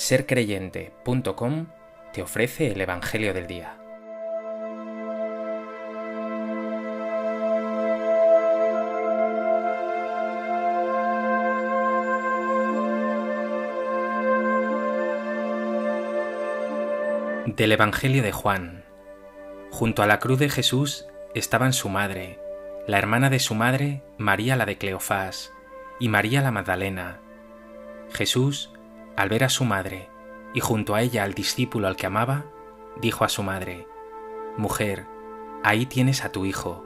sercreyente.com te ofrece el Evangelio del Día. Del Evangelio de Juan. Junto a la cruz de Jesús estaban su madre, la hermana de su madre, María la de Cleofás, y María la Magdalena. Jesús, al ver a su madre y junto a ella al discípulo al que amaba, dijo a su madre, Mujer, ahí tienes a tu hijo.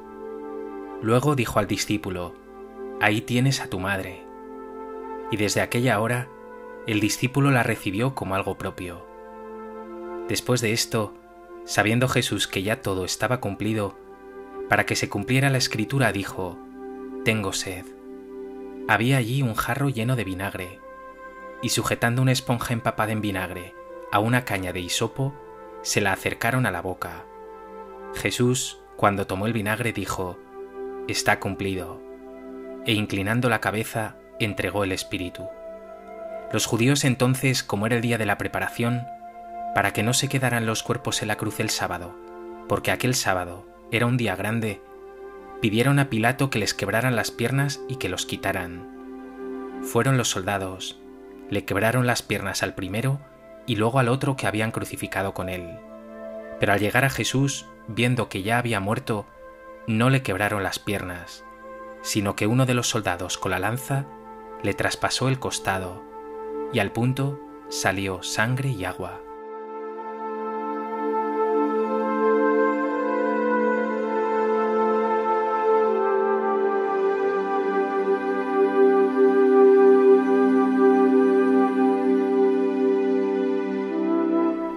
Luego dijo al discípulo, Ahí tienes a tu madre. Y desde aquella hora el discípulo la recibió como algo propio. Después de esto, sabiendo Jesús que ya todo estaba cumplido, para que se cumpliera la escritura dijo, Tengo sed. Había allí un jarro lleno de vinagre y sujetando una esponja empapada en vinagre a una caña de hisopo, se la acercaron a la boca. Jesús, cuando tomó el vinagre, dijo, Está cumplido, e inclinando la cabeza, entregó el Espíritu. Los judíos entonces, como era el día de la preparación, para que no se quedaran los cuerpos en la cruz el sábado, porque aquel sábado era un día grande, pidieron a Pilato que les quebraran las piernas y que los quitaran. Fueron los soldados, le quebraron las piernas al primero y luego al otro que habían crucificado con él. Pero al llegar a Jesús, viendo que ya había muerto, no le quebraron las piernas, sino que uno de los soldados con la lanza le traspasó el costado, y al punto salió sangre y agua.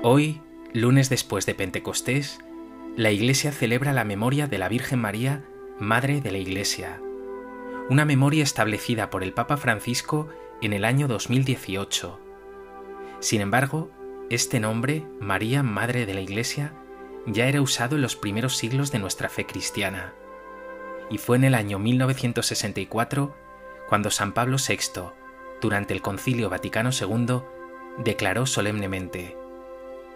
Hoy, lunes después de Pentecostés, la Iglesia celebra la memoria de la Virgen María, Madre de la Iglesia. Una memoria establecida por el Papa Francisco en el año 2018. Sin embargo, este nombre, María, Madre de la Iglesia, ya era usado en los primeros siglos de nuestra fe cristiana. Y fue en el año 1964 cuando San Pablo VI, durante el Concilio Vaticano II, declaró solemnemente,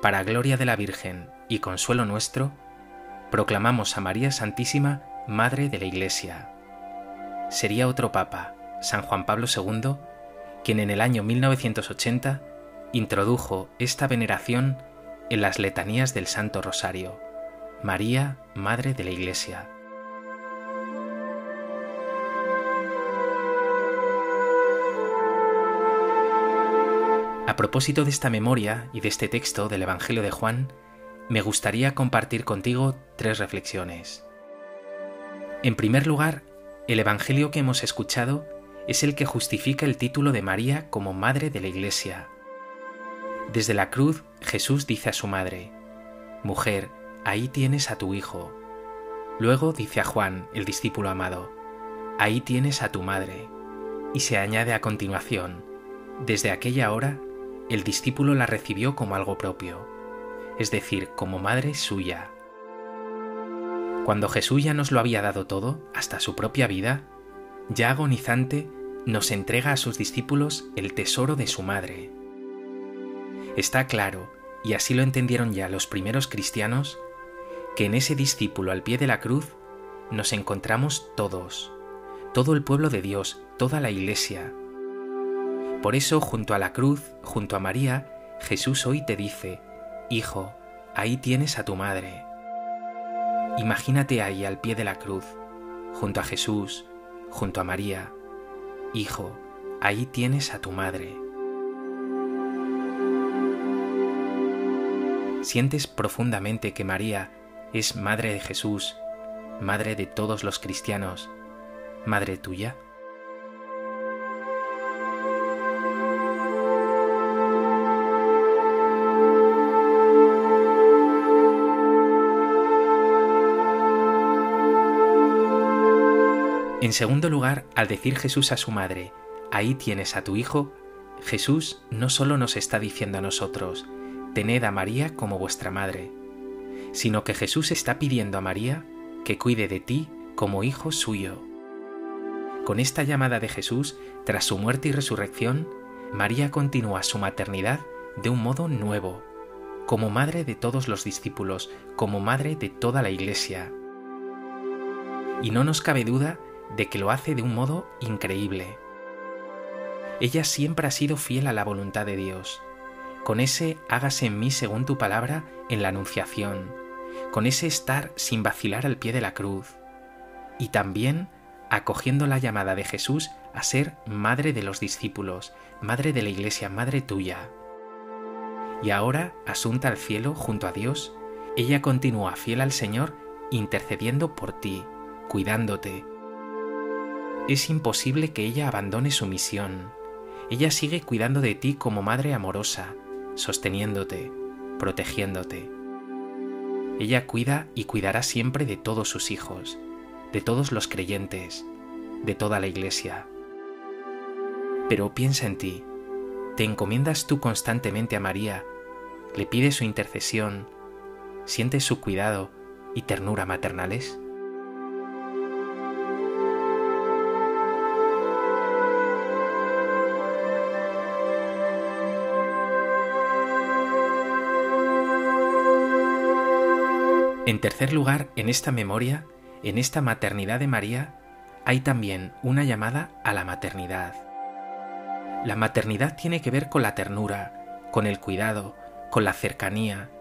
para gloria de la Virgen y consuelo nuestro, proclamamos a María Santísima, Madre de la Iglesia. Sería otro Papa, San Juan Pablo II, quien en el año 1980 introdujo esta veneración en las letanías del Santo Rosario, María, Madre de la Iglesia. A propósito de esta memoria y de este texto del Evangelio de Juan, me gustaría compartir contigo tres reflexiones. En primer lugar, el Evangelio que hemos escuchado es el que justifica el título de María como Madre de la Iglesia. Desde la cruz, Jesús dice a su madre, Mujer, ahí tienes a tu Hijo. Luego dice a Juan, el discípulo amado, Ahí tienes a tu madre. Y se añade a continuación, Desde aquella hora el discípulo la recibió como algo propio, es decir, como madre suya. Cuando Jesús ya nos lo había dado todo, hasta su propia vida, ya agonizante, nos entrega a sus discípulos el tesoro de su madre. Está claro, y así lo entendieron ya los primeros cristianos, que en ese discípulo al pie de la cruz nos encontramos todos, todo el pueblo de Dios, toda la iglesia, por eso, junto a la cruz, junto a María, Jesús hoy te dice, Hijo, ahí tienes a tu madre. Imagínate ahí al pie de la cruz, junto a Jesús, junto a María. Hijo, ahí tienes a tu madre. ¿Sientes profundamente que María es madre de Jesús, madre de todos los cristianos, madre tuya? En segundo lugar, al decir Jesús a su madre, ahí tienes a tu hijo, Jesús no solo nos está diciendo a nosotros, tened a María como vuestra madre, sino que Jesús está pidiendo a María que cuide de ti como hijo suyo. Con esta llamada de Jesús, tras su muerte y resurrección, María continúa su maternidad de un modo nuevo, como madre de todos los discípulos, como madre de toda la Iglesia. Y no nos cabe duda de que lo hace de un modo increíble. Ella siempre ha sido fiel a la voluntad de Dios, con ese hágase en mí según tu palabra en la Anunciación, con ese estar sin vacilar al pie de la cruz, y también acogiendo la llamada de Jesús a ser madre de los discípulos, madre de la Iglesia, madre tuya. Y ahora, asunta al cielo junto a Dios, ella continúa fiel al Señor, intercediendo por ti, cuidándote. Es imposible que ella abandone su misión. Ella sigue cuidando de ti como madre amorosa, sosteniéndote, protegiéndote. Ella cuida y cuidará siempre de todos sus hijos, de todos los creyentes, de toda la iglesia. Pero piensa en ti, ¿te encomiendas tú constantemente a María, le pides su intercesión, sientes su cuidado y ternura maternales? En tercer lugar, en esta memoria, en esta maternidad de María, hay también una llamada a la maternidad. La maternidad tiene que ver con la ternura, con el cuidado, con la cercanía,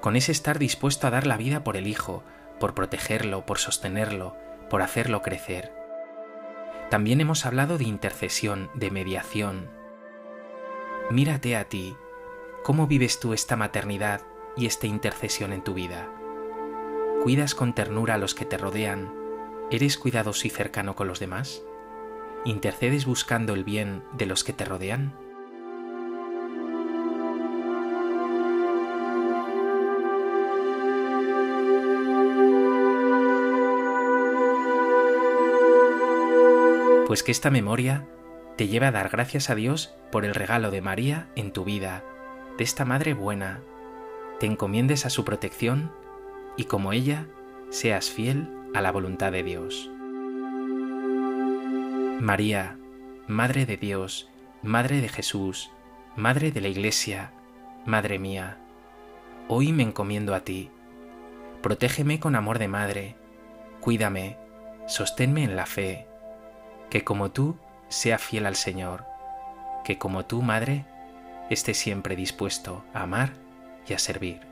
con ese estar dispuesto a dar la vida por el hijo, por protegerlo, por sostenerlo, por hacerlo crecer. También hemos hablado de intercesión, de mediación. Mírate a ti, ¿cómo vives tú esta maternidad y esta intercesión en tu vida? ¿Cuidas con ternura a los que te rodean? ¿Eres cuidadoso y cercano con los demás? ¿Intercedes buscando el bien de los que te rodean? Pues que esta memoria te lleve a dar gracias a Dios por el regalo de María en tu vida, de esta Madre buena, te encomiendes a su protección y como ella seas fiel a la voluntad de Dios. María, Madre de Dios, Madre de Jesús, Madre de la Iglesia, Madre mía, hoy me encomiendo a ti. Protégeme con amor de madre, cuídame, sosténme en la fe, que como tú sea fiel al Señor, que como tú, Madre, esté siempre dispuesto a amar y a servir.